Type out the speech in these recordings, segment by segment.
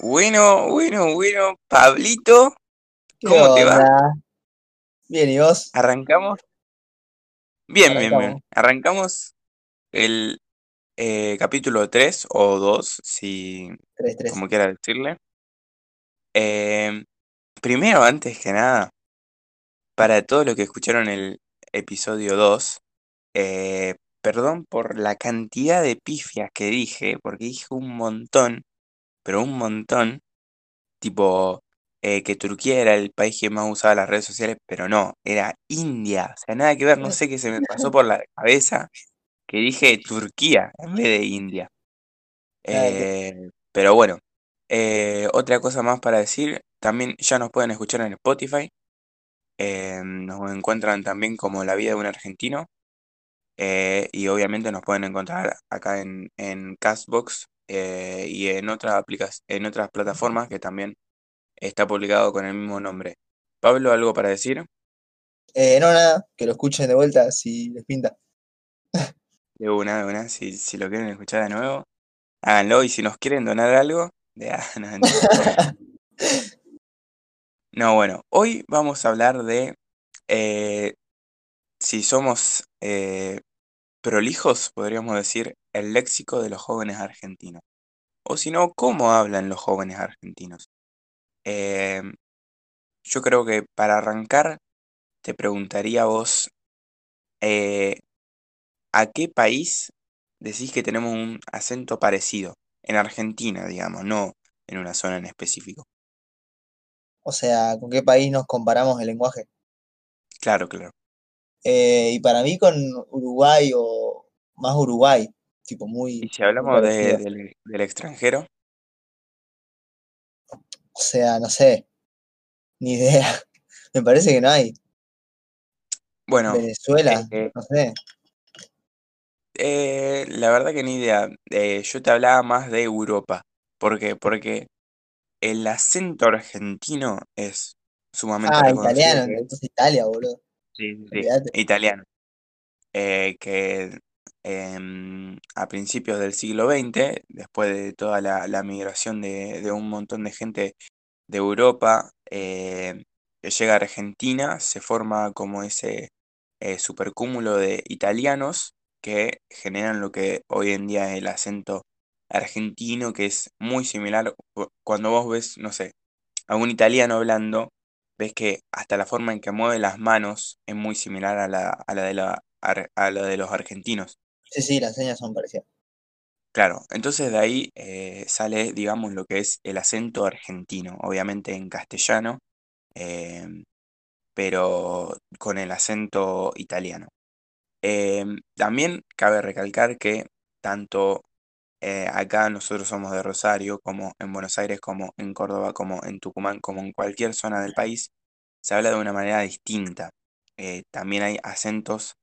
Bueno, bueno, bueno, Pablito, ¿cómo te va? Bien, ¿y vos? ¿Arrancamos? Bien, bien, bien. Arrancamos el eh, capítulo 3 o 2, si como quiera decirle. Em, primero, antes que nada, para todos los que escucharon el episodio 2, eh, perdón por la cantidad de pifias que dije, porque dije un montón, pero un montón, tipo eh, que Turquía era el país que más usaba las redes sociales, pero no, era India, o sea, nada que ver, no sé qué se me pasó por la cabeza, que dije Turquía en vez de India. Eh, pero bueno, eh, otra cosa más para decir, también ya nos pueden escuchar en Spotify, nos encuentran también como La vida de un argentino, y obviamente nos pueden encontrar acá en, en Castbox y en, otras en otras plataformas que también está publicado con el mismo nombre. Pablo, ¿algo para decir? Eh, no, nada, que lo escuchen de vuelta si les pinta. De una, de una, si, si lo quieren escuchar de nuevo, háganlo. Y si nos quieren donar algo, de, no, bueno, hoy vamos a hablar de eh, si somos eh, prolijos, podríamos decir, el léxico de los jóvenes argentinos. O si no, ¿cómo hablan los jóvenes argentinos? Em, yo creo que para arrancar, te preguntaría a vos, eh, ¿a qué país decís que tenemos un acento parecido? En Argentina, digamos, no en una zona en específico. O sea, ¿con qué país nos comparamos el lenguaje? Claro, claro. Eh, y para mí con Uruguay o más Uruguay, tipo muy... ¿Y si hablamos del extranjero? O sea, no sé. Ni idea. Me parece que no hay. Bueno. Venezuela, eh, no sé. Eh, la verdad que ni idea. Eh, yo te hablaba más de Europa. ¿Por qué? Porque el acento argentino es sumamente Ah, italiano, entonces Italia, boludo. Sí, sí, italiano. que Em, a principios del siglo XX, después de toda la, migración de, un montón de gente de Europa eh, que llega a Argentina, se forma como ese eh, supercúmulo de italianos que generan lo que hoy en día es el acento argentino, que es muy similar. Cuando vos ves, no sé, a un italiano hablando, ves que hasta la forma en que mueve las manos es muy similar a la, a la, de, la, a la de los argentinos. Sí, sí, las señas son parecidas. Claro, entonces de ahí eh, sale, digamos, lo que es el acento argentino, obviamente en castellano, em, pero con el acento italiano. Em, también cabe recalcar que tanto eh, acá nosotros somos de Rosario, como en Buenos Aires, como en Córdoba, como en Tucumán, como en cualquier zona del país, se habla de una manera distinta. Eh, también hay acentos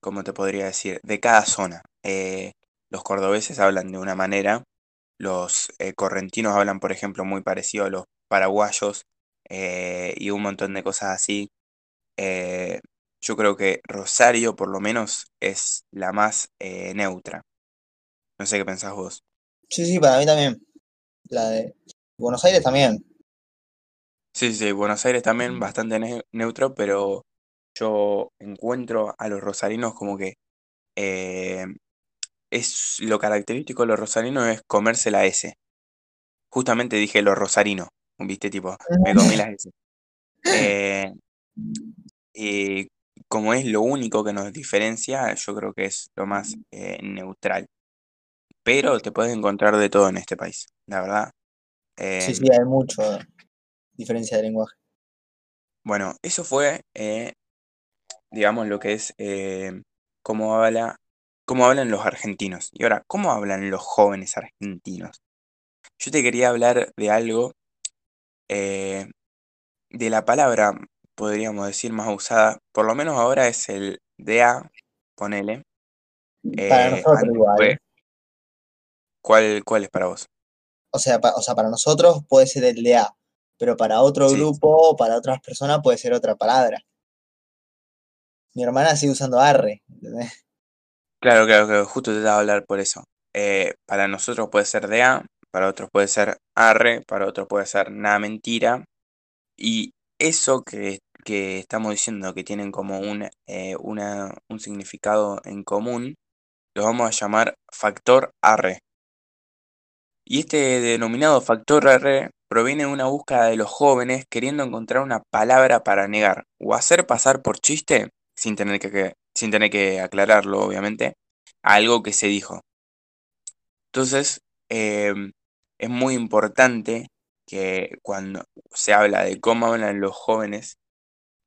como te podría decir? De cada zona. Eh, los cordobeses hablan de una manera, los eh, correntinos hablan, por ejemplo, muy parecido a los paraguayos eh, y un montón de cosas así. Yo creo que Rosario, por lo menos, es la más neutra. No sé qué pensás vos. Sí, sí, para mí también. La de Buenos Aires también. Sí, sí, Buenos Aires también bastante neutro, pero yo encuentro a los rosarinos como que eh, es lo característico de los rosarinos es comerse la S. Justamente dije los rosarinos, viste, tipo, me comí las S. Eh, y como es lo único que nos diferencia, yo creo que es lo más eh, neutral. Pero te puedes encontrar de todo en este país, la verdad. sí, sí, hay mucho diferencia de lenguaje. Bueno, eso fue digamos, lo que es eh, cómo, habla, cómo hablan los argentinos. Y ahora, ¿cómo hablan los jóvenes argentinos? Yo te quería hablar de algo, eh, de la palabra, podríamos decir, más usada, por lo menos ahora es el DA, ponele. Para eh, nosotros igual. ¿cuál, ¿Cuál es para vos? O sea, o sea, para nosotros puede ser el DA, pero para otro grupo o para otras personas puede ser otra palabra. mi hermana sigue usando arre. Claro, claro, claro, justo te estaba a hablar por eso. Eh, para nosotros puede ser de A, para otros puede ser arre, para otros puede ser nada mentira. Y eso que, estamos diciendo que tienen como un, eh, un significado en común, lo vamos a llamar factor arre. Y este denominado factor arre proviene de una búsqueda de los jóvenes queriendo encontrar una palabra para negar o hacer pasar por chiste, sin tener que, sin tener que aclararlo obviamente, algo que se dijo. Entonces, em, es muy importante que cuando se habla de cómo hablan los jóvenes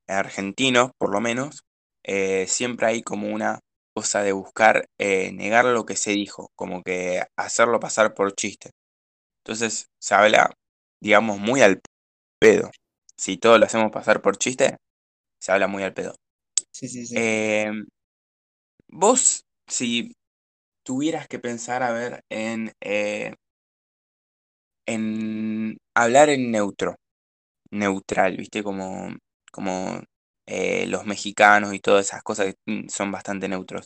argentinos, por lo menos, eh, siempre hay como una cosa de buscar eh, negar lo que se dijo, como que hacerlo pasar por chiste. Entonces se habla, digamos, muy al pedo. Si todo lo hacemos pasar por chiste, se habla muy al pedo. Sí, sí, sí. Em, vos, si tuvieras que pensar, a ver, en, eh, en hablar en neutro, neutral, ¿viste? Como, como eh, los mexicanos y todas esas cosas que mm, son bastante neutros.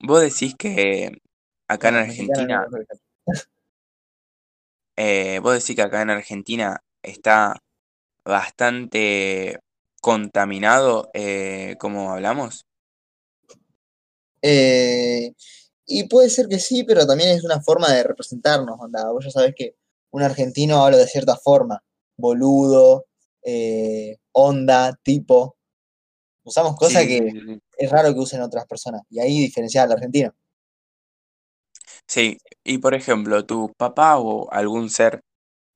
Vos decís que acá en Argentina... Eh, vos decís que acá en Argentina está bastante contaminado, eh, como hablamos. y puede ser que sí, pero también es una forma de representarnos, onda. Vos ya sabés que un argentino habla de cierta forma, boludo, onda, tipo. Usamos cosas que es raro que usen otras personas. Y ahí diferenciar al argentino. Sí, y por ejemplo, tu papá o algún ser,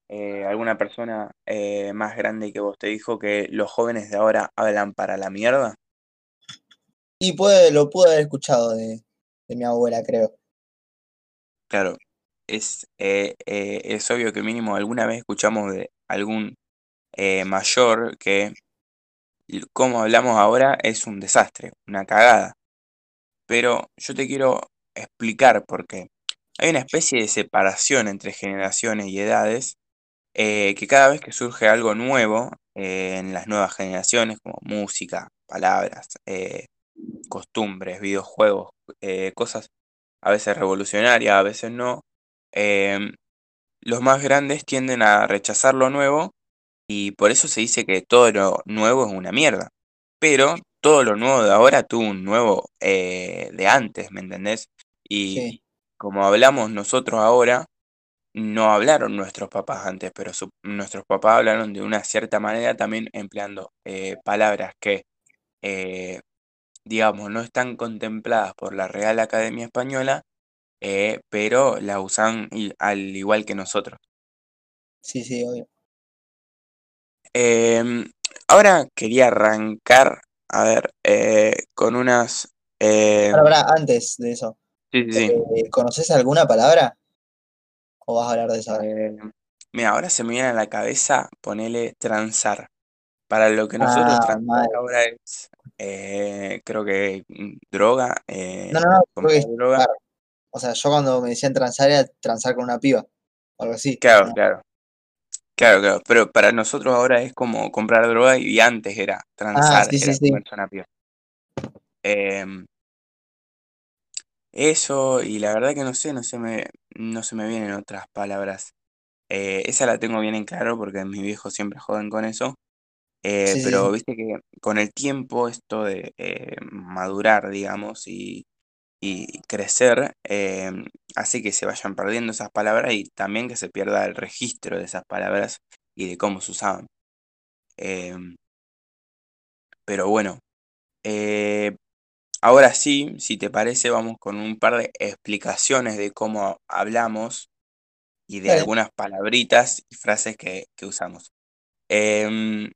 eh, alguna persona eh, más grande que vos te dijo que los jóvenes de ahora hablan para la mierda. Y puede, lo pude haber escuchado de, mi abuela, creo. Claro, es, eh, es obvio que mínimo alguna vez escuchamos de algún mayor que como hablamos ahora es un desastre, una cagada. Pero yo te quiero explicar por qué. Hay una especie de separación entre generaciones y edades eh, que cada vez que surge algo nuevo eh, en las nuevas generaciones, como música, palabras, eh, costumbres, videojuegos, cosas a veces revolucionarias, a veces no, los más grandes tienden a rechazar lo nuevo y por eso se dice que todo lo nuevo es una mierda. Pero todo lo nuevo de ahora tuvo un nuevo de antes, ¿me entendés? Y, como hablamos nosotros ahora, no hablaron nuestros papás antes, pero nuestros papás hablaron de una cierta manera también empleando eh, palabras que, eh, digamos, no están contempladas por la Real Academia Española, eh, pero la usan al igual que nosotros. Sí, sí, obvio. Em, ahora quería arrancar, a ver, con unas... Ahora, antes de eso, eh, ¿Conoces alguna palabra? ¿O vas a hablar de eso eh, mira, ahora se me viene a la cabeza ponerle transar. Para lo que nosotros ah, transar ahora es, eh, creo que mm, droga. no, no, no, droga. O sea, yo cuando me decían transar era transar con una piba, o algo así. Claro, claro. Claro, claro, pero para nosotros ahora es como comprar droga y antes era ah, transar, era sí, con una piba. Eh, eso, y la verdad que no sé, no se me, no se me vienen otras palabras. Eh, esa la tengo bien en claro porque mis viejos siempre joden con eso. Eh, pero viste que con el tiempo esto de eh, madurar, digamos, y, y crecer, hace que se vayan perdiendo esas palabras y también que se pierda el registro de esas palabras y de cómo se usaban. pero bueno, Ahora sí, si te parece, vamos con un par de explicaciones de cómo hablamos y de algunas palabritas y frases que, usamos. Em,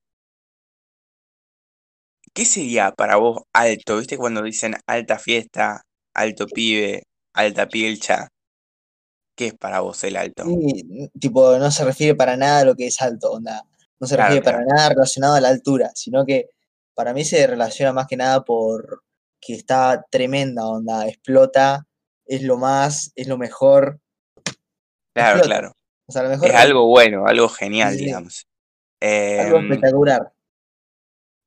¿Qué sería para vos alto? ¿Viste cuando dicen alta fiesta, alto pibe, alta pilcha? ¿Qué es para vos el alto? tipo, no se refiere para nada a lo que es alto, onda. No se refiere para nada relacionado a la altura, sino que para mí se relaciona más que nada por que está tremenda onda, explota, es lo más, es lo mejor. Claro, claro. es algo bueno, algo genial, digamos. algo em, espectacular.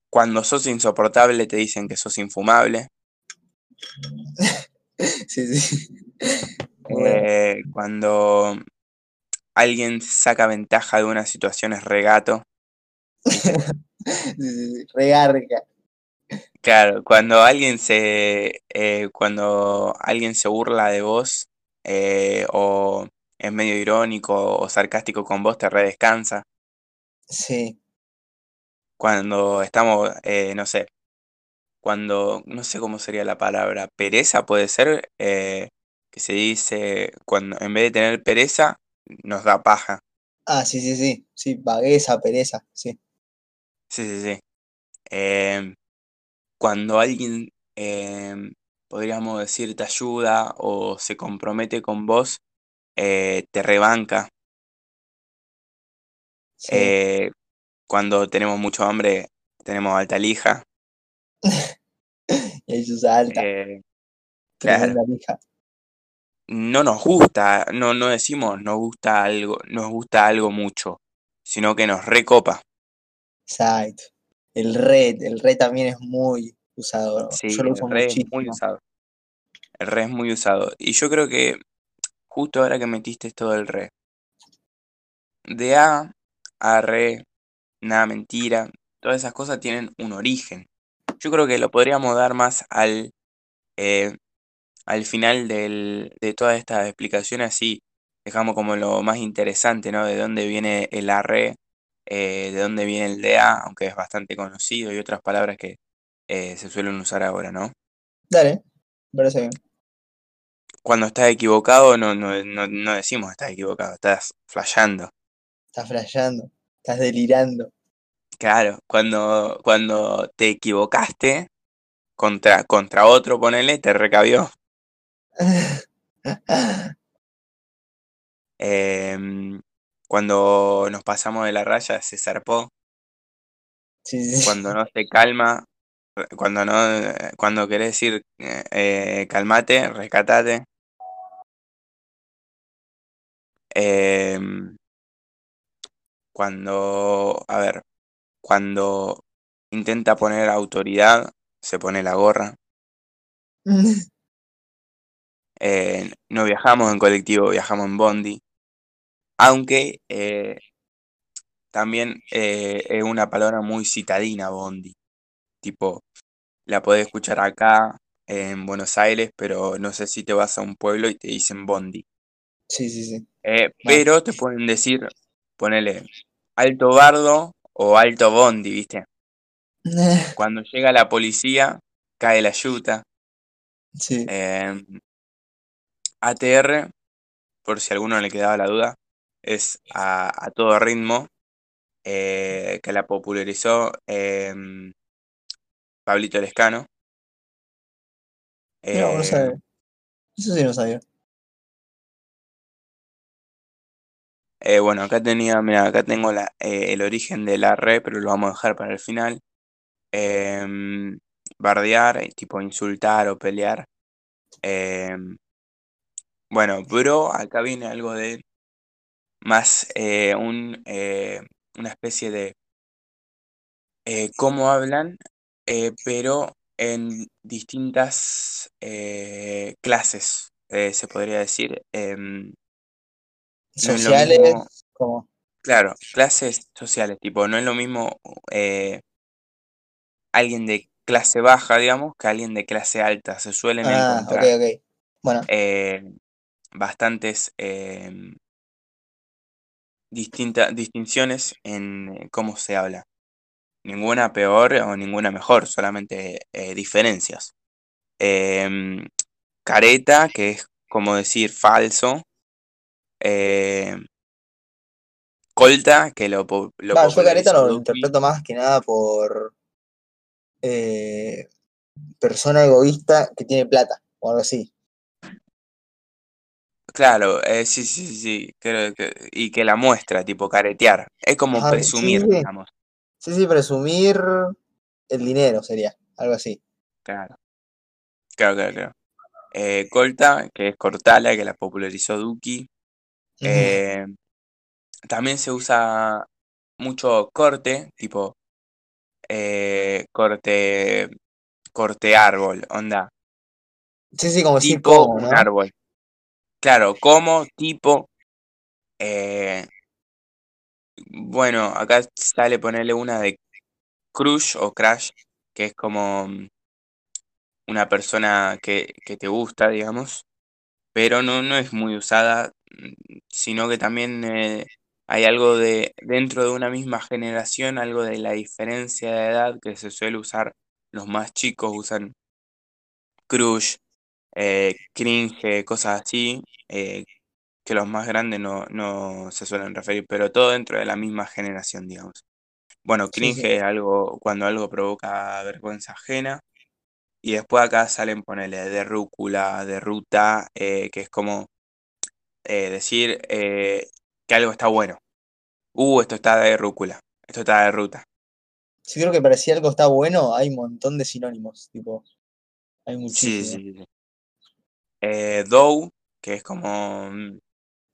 cuando sos insoportable te dicen que sos infumable. sí, sí. Eh, cuando alguien saca ventaja de una situación es regato. Regarga. Claro, cuando alguien se eh, cuando alguien se burla de vos eh, o es medio irónico o sarcástico con vos, te redescansa. Sí. Cuando estamos, eh, no sé, cuando, no sé cómo sería la palabra, pereza puede ser, que se dice, cuando en vez de tener pereza, nos da paja. Ah, sí, sí, sí, sí, vagueza, pereza, sí. Sí, sí, sí. Em, cuando alguien, em, podríamos decir, te ayuda o se compromete con vos, eh, te rebanca. Eh, cuando tenemos mucho hambre, tenemos alta lija. y alta. Eh, lija. No nos gusta, no, no decimos nos gusta algo, nos gusta algo mucho, sino que nos recopa. Exacto. El red, el red también es muy usado. Sí, el red es muy usado. El red es muy usado. Y yo creo que justo ahora que metiste esto del re. De A a re, nada mentira, todas esas cosas tienen un origen. Yo creo que lo podríamos dar más al, eh, al final del, de toda esta explicación, así dejamos como lo más interesante, ¿no? De dónde viene el arre, eh, de dónde viene el DA, aunque es bastante conocido, y otras palabras que eh, se suelen usar ahora, ¿no? Dale, parece bien cuando estás equivocado no, no, no, no decimos estás equivocado, estás flasheando. Estás flasheando, estás delirando. Claro, cuando, cuando te equivocaste contra, contra otro, ponele, te recabió. Em, cuando nos pasamos de la raya se zarpó. Cuando no se calma, cuando no, cuando querés decir eh, eh, calmate, rescatate. Em, cuando, a ver, cuando intenta poner autoridad, se pone la gorra. Eh, no viajamos en colectivo, viajamos en bondi. Aunque eh, también eh, es una palabra muy citadina, bondi. Tipo, la podés escuchar acá en Buenos Aires, pero no sé si te vas a un pueblo y te dicen bondi. Sí, sí, sí. Eh, pero te pueden decir, ponele alto bardo o alto bondi, ¿viste? Cuando llega la policía, cae la yuta. Sí. Em, ATR, por si a alguno le quedaba la duda, es a, todo ritmo, eh, que la popularizó em, Pablito Lescano. no, no sabía. Em, Eso sí no sabía. Eh, bueno, acá tenía, mira, acá tengo eh, el origen de la red, pero lo vamos a dejar para el final. Em, bardear, eh, tipo insultar o pelear. Em, bueno, bro, acá viene algo de más un, una especie de cómo hablan, pero en distintas clases, se podría decir. Sociales, como... Claro, clases sociales, tipo, no es lo mismo eh, alguien de clase baja, digamos, que alguien de clase alta. Se suelen ah, encontrar Bueno. Eh, bastantes em, distintas distinciones en cómo se habla. Ninguna peor o ninguna mejor, solamente eh, diferencias. Em, careta, que es como decir falso, eh, Colta, que lo, lo yo Careta lo interpreto más que nada por eh, persona egoísta que tiene plata, o algo así. Claro, eh, sí, sí, sí, creo que, y que la muestra, tipo caretear. Es como presumir, digamos. Sí, sí, presumir el dinero sería, algo así. Claro, claro, claro, claro. Eh, Colta, que es Cortala, que la popularizó Duki. Eh, también se usa mucho corte, tipo eh, corte, corte árbol, onda. Sí, sí, como tipo un árbol. Claro, como, tipo. Eh, bueno, acá sale ponerle una de crush o crash, que es como mm, una persona que, que te gusta, digamos, pero no, no es muy usada, sino que también eh, hay algo de dentro de una misma generación, algo de la diferencia de edad que se suele usar. Los más chicos usan crush, eh, cringe, cosas así, eh, que los más grandes no, no se suelen referir, pero todo dentro de la misma generación, digamos. Bueno, cringe es algo cuando algo provoca vergüenza ajena. Y después acá salen, ponerle de rúcula, de ruta, eh, que es como decir que algo está bueno. Uh, esto está de rúcula, esto está de ruta. Si creo que parecía algo está bueno, hay un montón de sinónimos, tipo, hay muchísimos. Sí, sí, sí. Eh, Dow, que es como... Mm,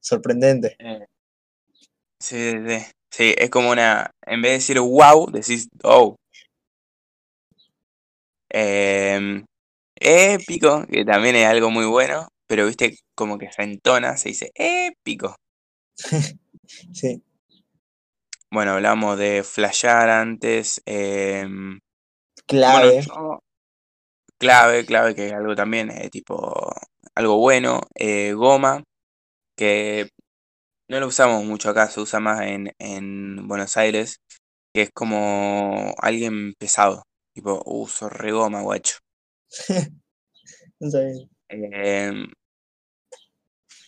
Sorprendente. Eh, sí, sí, sí, es como una... En vez de decir wow, decís Dow. Em, épico, que también es algo muy bueno, pero viste como que se entona, se dice épico. sí. Bueno, hablamos de flashear antes. Em, clave. clave, clave, que es algo también eh, tipo algo bueno. Eh, goma, que no lo usamos mucho acá, se usa más en, en Buenos Aires, que es como alguien pesado. Tipo, uso uh, regoma, guacho. Em,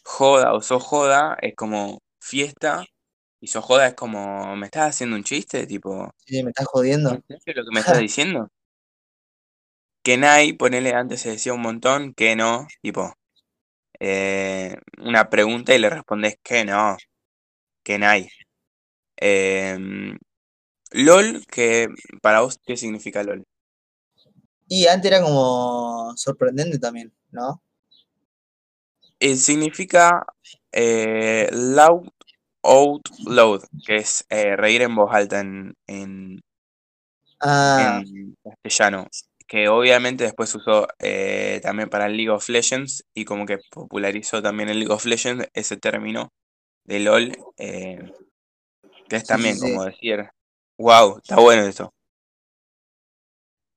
joda o so joda es como fiesta y so joda es como, ¿me estás haciendo un chiste? Tipo. Sí, me estás jodiendo. ¿Qué lo que me estás diciendo? Que Nai, ponele, antes se decía un montón, que no, tipo. Eh, una pregunta y le respondes que no. Que Nai. Em, LOL, que para vos, ¿qué significa LOL? Y antes era como sorprendente también, ¿no? Significa eh, loud out loud, que es eh, reír en voz alta en, en, ah. castellano. Que obviamente después usó eh, también para el League of Legends y como que popularizó también el League of Legends ese término de LOL, que es también como decir, wow, está bueno eso.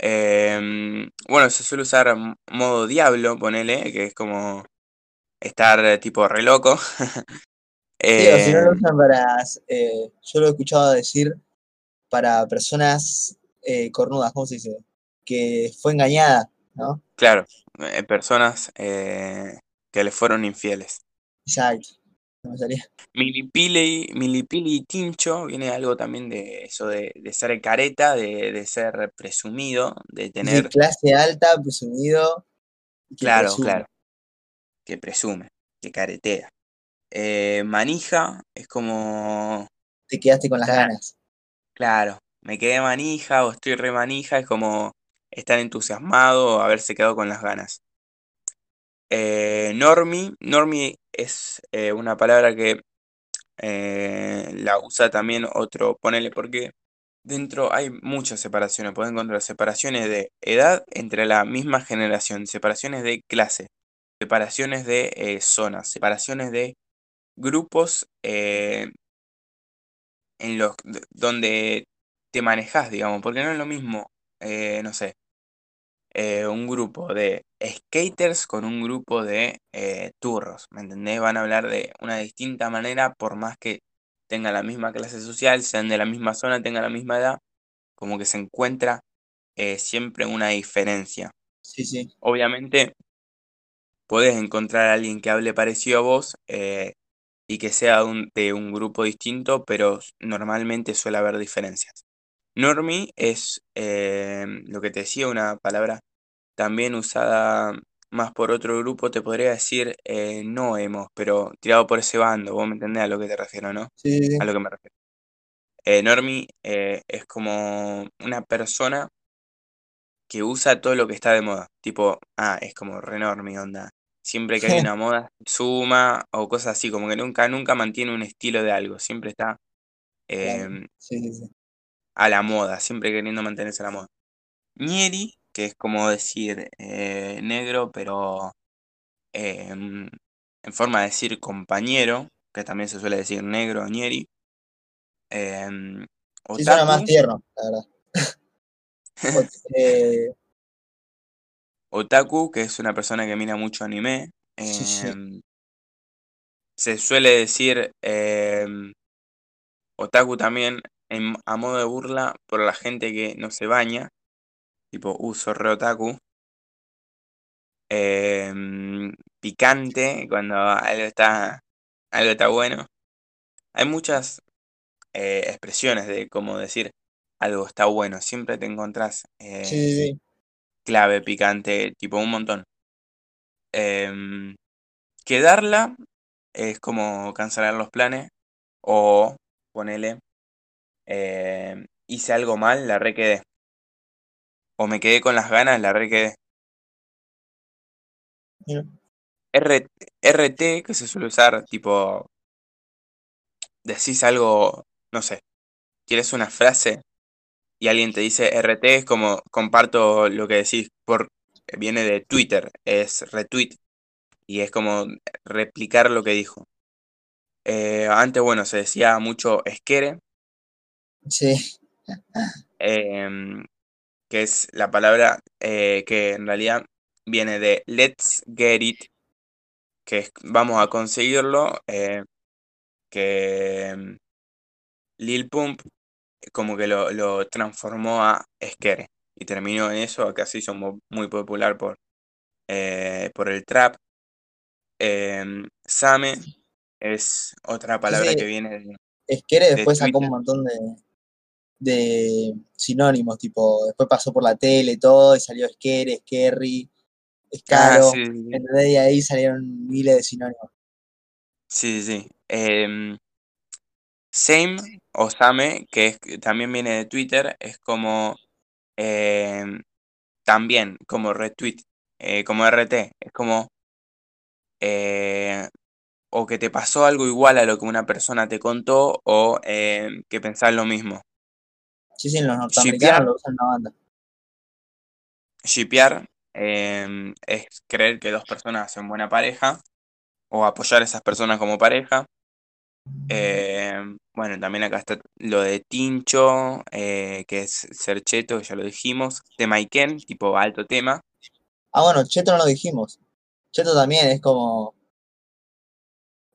Em, bueno, se suele usar modo diablo, ponele, que es como estar tipo re loco. Sí, o si no lo eh, usan para. Eh, yo lo he escuchado decir para personas eh, cornudas, ¿cómo se dice? Que fue engañada, ¿no? Claro, personas que le fueron infieles. Exacto. Me salía. Milipili, milipili y tincho viene algo también de eso de, ser careta, de, ser presumido, de tener. De clase alta, presumido. Claro, claro. Que presume, que caretea. Eh, manija es como... Te quedaste con las ganas. Claro, me quedé manija o estoy re manija, es como estar entusiasmado o haberse quedado con las ganas. Eh, normi, normi es eh, una palabra que la usa también otro, ponele porque dentro hay muchas separaciones, pueden encontrar separaciones de edad entre la misma generación, separaciones de clase, separaciones de zonas, separaciones de grupos eh, en los donde te manejas, digamos, porque no es lo mismo, eh, no sé, eh, un grupo de skaters con un grupo de turros, ¿me entendés? Van a hablar de una distinta manera por más que tengan la misma clase social, sean de la misma zona, tengan la misma edad, como que se encuentra siempre una diferencia. Sí, sí. Obviamente, podés encontrar a alguien que hable parecido a vos, y que sea de un grupo distinto, pero normalmente suele haber diferencias. Normie es eh, lo que te decía, una palabra también usada más por otro grupo, te podría decir eh, no hemos, pero tirado por ese bando, vos me entendés a lo que te refiero, ¿no? Sí. A lo que me refiero. Eh, normie eh, es como una persona que usa todo lo que está de moda, tipo, ah, es como renormi, onda Siempre que hay una moda, suma o cosas así, como que nunca, nunca mantiene un estilo de algo, siempre está em, a la moda, siempre queriendo mantenerse a la moda. Nieri, que es como decir eh, negro, pero em, en forma de decir compañero, que también se suele decir negro, Nieri. Eh, suena más tierno, la verdad. Eh, otaku, que es una persona que mira mucho anime. Em, se suele decir em, otaku también a modo de burla por la gente que no se baña. Tipo, uso re otaku. Em, picante, cuando algo está, algo está bueno. Hay muchas eh, expresiones de cómo decir algo está bueno. Siempre te encontrás eh, clave, picante, tipo un montón. Em, quedarla es como cancelar los planes o ponele, em, hice algo mal, la requedé. O me quedé con las ganas, la requedé. RT, que se suele usar, tipo, decís algo, no sé, quieres una frase y alguien te dice RT, es como comparto lo que decís, por, viene de Twitter, es retweet, y es como replicar lo que dijo. Eh, antes, bueno, se decía mucho esquere. Sí. Em, que es la palabra eh, que en realidad viene de let's get it, que es vamos a conseguirlo, eh, que em, Lil Pump como que lo, transformó a Esquere y terminó en eso, acá se hizo muy popular por, eh, por el trap. Em, Same es otra palabra que viene de... Esquere después sacó un montón de, de sinónimos, tipo, después pasó por la tele todo y salió Esquere, Esquerry, Escaro, ah, y ahí salieron miles de sinónimos. Sí, sí. Em, Same o Same, que es, también viene de Twitter, es como em, también como retweet, eh, como RT, es como eh, o que te pasó algo igual a lo que una persona te contó o em, que pensás lo mismo. Sí, sí, los norteamericanos lo usan la banda. Shipear em, es creer que dos personas hacen buena pareja o apoyar a esas personas como pareja. Eh, bueno, también acá está lo de Tincho, eh, que es ser cheto, que ya lo dijimos. De Maiken, tipo alto tema. Ah, bueno, cheto no lo dijimos. Cheto también es como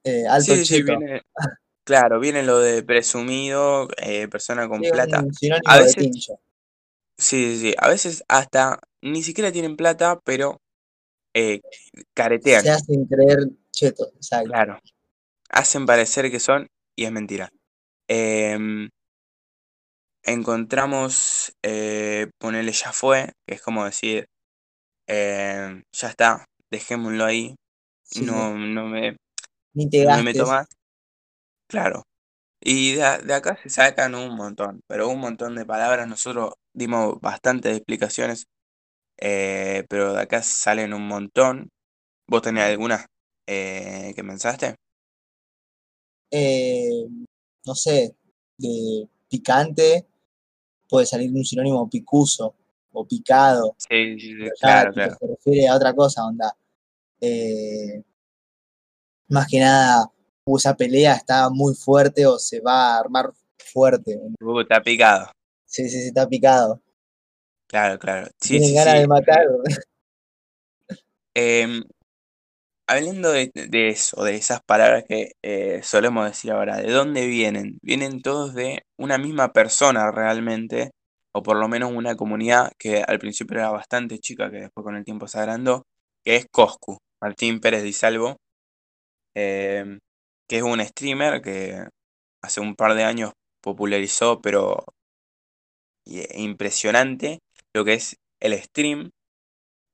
eh, alto cheto. Claro, viene lo de presumido, persona con plata. A veces. Sí, sí, sí. A veces hasta ni siquiera tienen plata, pero caretean. Se hacen creer chetos, exacto. Claro hacen parecer que son y es mentira. Em, encontramos, eh, ponerle ya fue, que es como decir, em, ya está, dejémoslo ahí, no, no, me, Ni te no meto más. Claro. Y de, acá se sacan un montón, pero un montón de palabras. Nosotros dimos bastantes explicaciones, eh, pero de acá salen un montón. ¿Vos tenés alguna eh, que pensaste? Eh, no sé, de picante, puede salir un sinónimo picuso o picado. Sí, claro, claro. Se refiere a otra cosa, onda. Eh, más que nada, esa pelea está muy fuerte o se va a armar fuerte. Uh, está picado. Sí, sí, sí, está picado. Claro, claro. Tienen ganas de matar. Eh, hablando de, eso, de esas palabras que eh, solemos decir ahora, ¿de dónde vienen? Vienen todos de una misma persona realmente, o por lo menos una comunidad que al principio era bastante chica, que después con el tiempo se agrandó, que es Coscu, Martín Pérez Di Salvo, em, que es un streamer que hace un par de años popularizó, pero impresionante, lo que es el stream,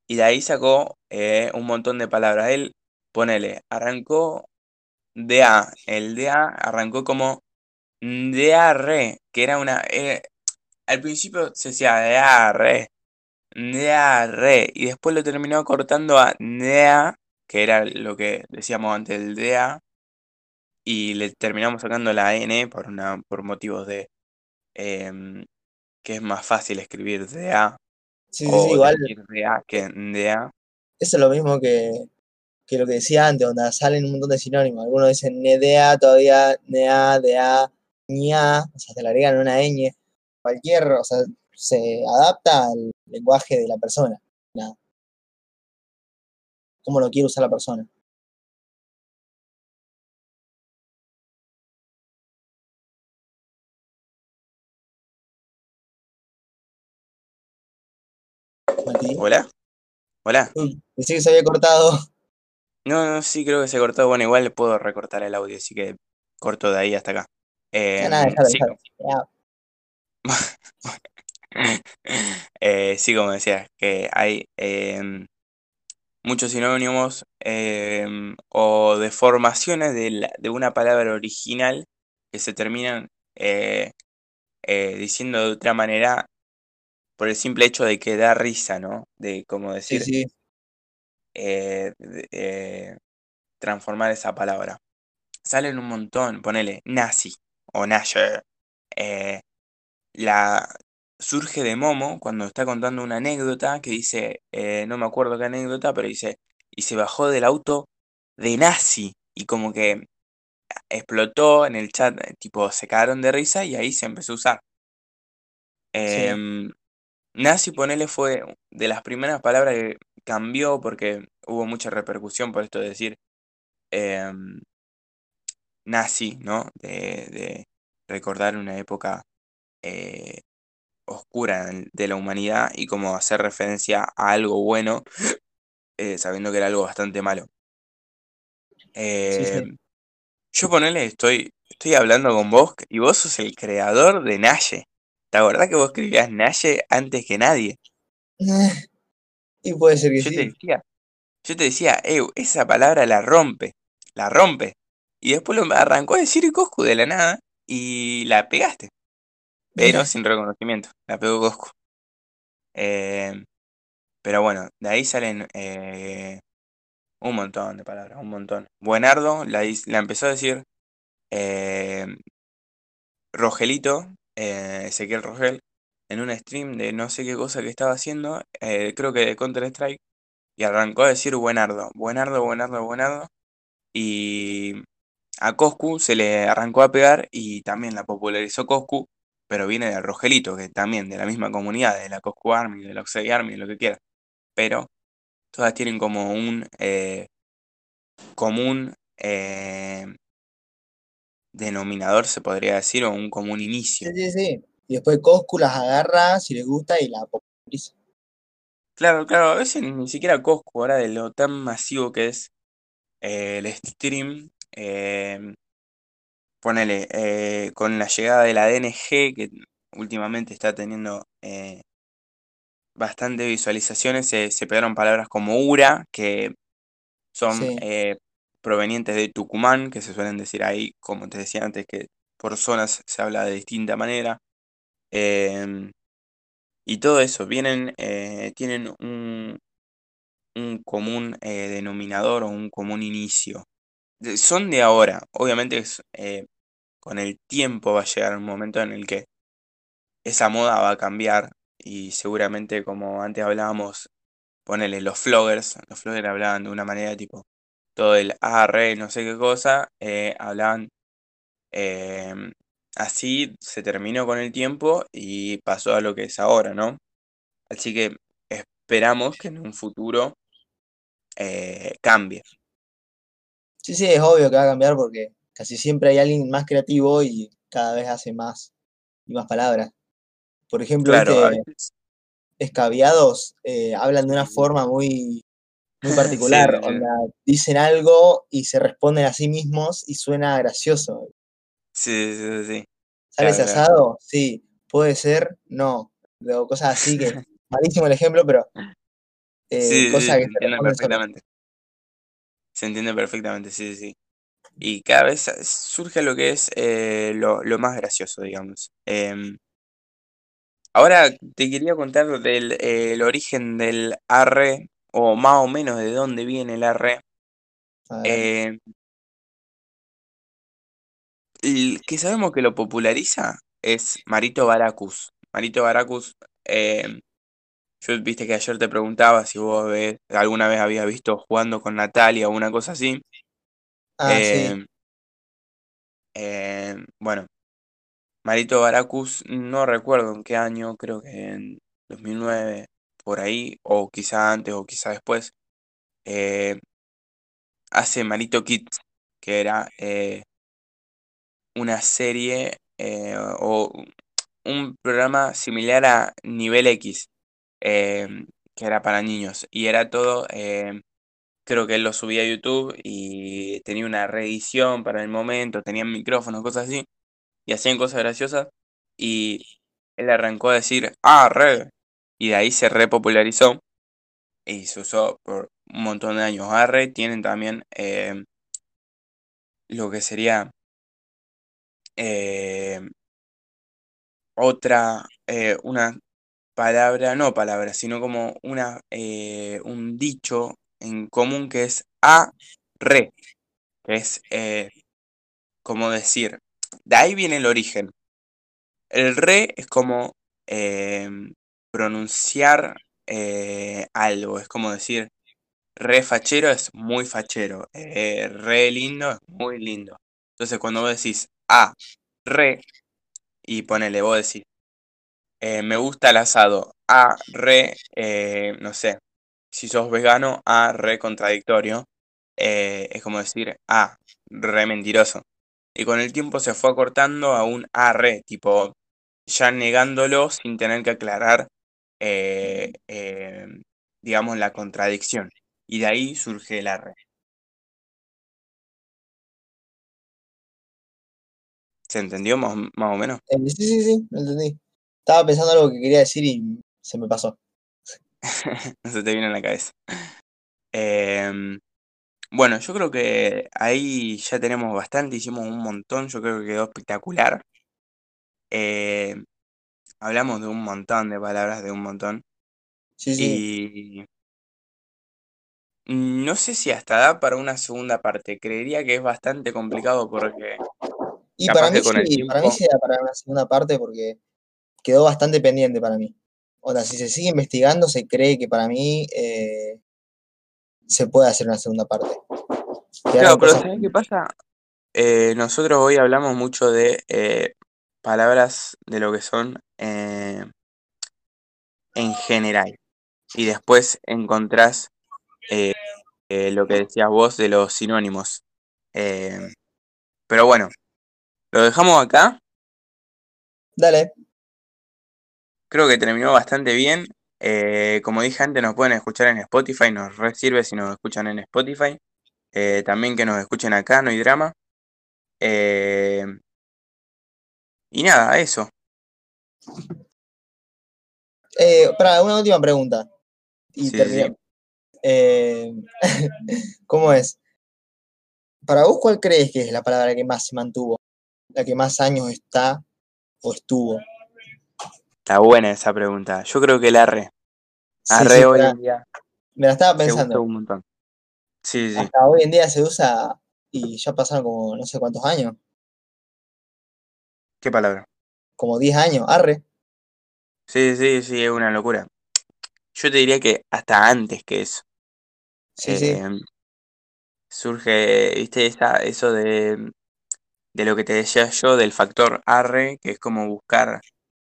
y de ahí sacó eh, un montón de palabras. Él ponele, arrancó DA, el DA arrancó como DA-RE, que era una... Eh, al principio se decía DA-RE, DA-RE, y después lo terminó cortando a DA, que era lo que decíamos antes, el DA, y le terminamos sacando la N por, una, por motivos de em, que es más fácil escribir de A sí, o sí, igual. de A que de A. Eso es lo mismo que, que lo que decía antes, donde salen un montón de sinónimos. Algunos dicen nedea todavía, nea, dea, ña, o sea, se le agregan una ñ. Cualquier, o sea, se adapta al lenguaje de la persona. Nada. Cómo lo quiere usar la persona. Hola. pensé que se había cortado. No, no, sí, creo que se cortó. Bueno, igual le puedo recortar el audio, así que corto de ahí hasta acá. Eh, sí, eh, sí, como decía, que hay em, muchos sinónimos em, o deformaciones de, de, una palabra original que se terminan eh, eh, diciendo de otra manera por el simple hecho de que da risa, ¿no? De como decir, sí, sí. Eh, eh, transformar esa palabra. Salen un montón, ponele nazi o nasher. Eh, la surge de Momo cuando está contando una anécdota que dice, no me acuerdo qué anécdota, pero dice, y se bajó del auto de nazi y como que explotó en el chat, tipo se cagaron de risa y ahí se empezó a usar. Em, nazi, ponele, fue de las primeras palabras que cambió porque hubo mucha repercusión por esto de decir em, nazi, ¿no? De, recordar una época eh, oscura de la humanidad y como hacer referencia a algo bueno, eh, sabiendo que era algo bastante malo. Em, yo ponele, estoy, estoy hablando con vos y vos sos el creador de Naye. ¿Te acordás que vos escribías Naye antes que nadie? Y puede ser que yo sí. Te decía, yo te decía, esa palabra la rompe, la rompe. Y después lo arrancó a decir Coscu de la nada y la pegaste. Pero sin reconocimiento, la pegó Coscu. Eh, pero bueno, de ahí salen eh, un montón de palabras, un montón. Buenardo la, la empezó a decir eh, Rogelito, Ezequiel Rogel, en un stream de no sé qué cosa que estaba haciendo, eh, creo que de Counter-Strike, y arrancó a decir buenardo, buenardo, buenardo, buenardo, y a Coscu se le arrancó a pegar y también la popularizó Coscu, pero viene de Rogelito, que también de la misma comunidad, de la Coscu Army, de la Oxey Army, lo que quiera, pero todas tienen como un eh, común eh, denominador, se podría decir, o un común inicio. Sí, sí, sí. Y después Coscu las agarra si les gusta y la populariza. Claro, claro, a veces ni siquiera Coscu, ahora de lo tan masivo que es eh, el stream, eh, ponele, eh, con la llegada de la DNG, que últimamente está teniendo bastante visualizaciones, se, se, pegaron palabras como Ura, que son provenientes de Tucumán, que se suelen decir ahí, como te decía antes, que por zonas se habla de distinta manera. Em, y todo eso, vienen, eh, tienen un, un común eh, denominador o un común inicio. son de ahora, obviamente eh, con el tiempo va a llegar un momento en el que esa moda va a cambiar y seguramente como antes hablábamos, ponele los floggers, los floggers hablaban de una manera tipo todo el arre, no sé qué cosa, hablaban em, así se terminó con el tiempo y pasó a lo que es ahora, ¿no? Así que esperamos que en un futuro eh, cambie. Sí, sí, es obvio que va a cambiar porque casi siempre hay alguien más creativo y cada vez hace más y más palabras. Por ejemplo, claro, escabiados eh, hablan de una forma muy, muy particular. dicen algo y se responden a sí mismos y suena gracioso. Sí, sí, sí. ¿Sales asado? Sí. ¿Puede ser? No. Luego, cosas así que. malísimo el ejemplo, pero. Eh, sí, que se entiende perfectamente. Se entiende perfectamente, sí, sí. Y cada vez surge lo que es eh, lo, más gracioso, digamos. Em, ahora te quería contar del el origen del arre, o más o menos de dónde viene el arre. Eh, el que sabemos que lo populariza es Marito Baracus. Marito Baracus, eh, yo viste que ayer te preguntaba si vos alguna vez habías visto jugando con Natalia o una cosa así. Ah, sí. bueno, Marito Baracus, no recuerdo en qué año, creo que en 2009, por ahí, o quizá antes o quizá después, eh, hace Marito Kids, que era eh, una serie eh, o un programa similar a Nivel X, que era para niños, y era todo, creo que él lo subía a YouTube y tenía una reedición para el momento, tenían micrófonos, cosas así y hacían cosas graciosas y él arrancó a decir, ah, re, y de ahí se repopularizó y se usó por un montón de años. Arre tienen también eh, lo que sería eh, otra, eh, una palabra, no palabra, sino como una, un dicho en común que es a re, que es como decir, de ahí viene el origen. El re es como pronunciar eh, algo, es como decir, re fachero es muy fachero, eh, re lindo es muy lindo. Entonces cuando vos decís a, ah, re, y ponele, vos decís, eh, me gusta el asado, a, re, no sé, si sos vegano, a, re contradictorio, es como decir, a, re mentiroso. Y con el tiempo se fue acortando a un arre, tipo, ya negándolo sin tener que aclarar, eh, eh, digamos, la contradicción. Y de ahí surge el arre. ¿Se entendió más, o menos? Eh, sí, sí, sí, lo entendí. Estaba pensando algo que quería decir y se me pasó. no se te viene en la cabeza. Eh, bueno, yo creo que ahí ya tenemos bastante, hicimos un montón, yo creo que quedó espectacular. Eh, hablamos de un montón de palabras, de un montón. Sí, sí. Y no sé si hasta da para una segunda parte. Creería que es bastante complicado porque. Y para mí, sí, para mí sí da para una segunda parte porque quedó bastante pendiente para mí. O sea, si se sigue investigando, se cree que para mí eh, se puede hacer una segunda parte. Claro, pero ¿sabes qué pasa? Eh, nosotros hoy hablamos mucho de eh, palabras de lo que son eh, en general. Y después encontrás lo que decías vos de los sinónimos. pero bueno, lo dejamos acá. Dale. Creo que terminó bastante bien. Eh, como dije antes, nos pueden escuchar en Spotify, nos sirve si nos escuchan en Spotify. Eh, también que nos escuchen acá, no hay drama. Eh, y nada, eso. para una última pregunta. Y ¿Cómo es? Para vos, ¿cuál crees que es la palabra que más se mantuvo? La que más años está o estuvo. Está buena esa pregunta. Yo creo que la re. Arre hoy en día. Me la estaba pensando. un montón. Sí, sí. Hasta hoy en día se usa y ya pasaron como no sé cuántos años. ¿Qué palabra? Como 10 años, arre. Sí, sí, sí, es una locura. Yo te diría que hasta antes que eso. Sí, sí. Em, surge, viste, esa, eso de, de lo que te decía yo, del factor arre, que es como buscar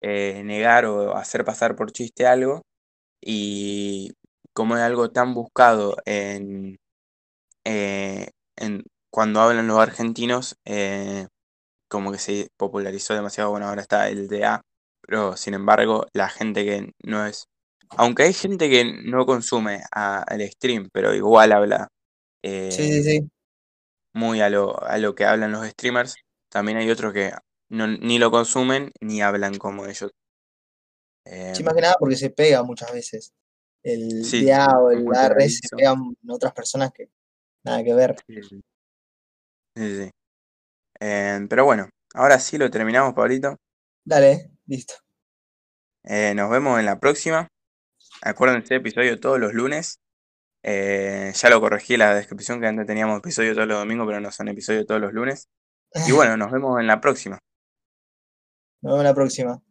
eh, negar o hacer pasar por chiste algo. Y como es algo tan buscado en, eh, en cuando hablan los argentinos, eh, como que se popularizó demasiado. Bueno, ahora está el de A, pero sin embargo, la gente que no es. Aunque hay gente que no consume al stream, pero igual habla muy a lo, a lo que hablan los streamers, también hay otros que ni lo consumen ni hablan como ellos. sí, más que nada porque se pega muchas veces. El sí, o el AR se pegan otras personas que nada que ver. Sí, sí. Eh, pero bueno, ahora sí lo terminamos, Pablito. Dale, listo. Eh, nos vemos en la próxima. Acuérdense, episodio todos los lunes. Eh, ya lo corregí la descripción que antes teníamos episodio todos los domingos, pero no son episodios todos los lunes. Y bueno, nos vemos en la próxima. Nos vemos la próxima.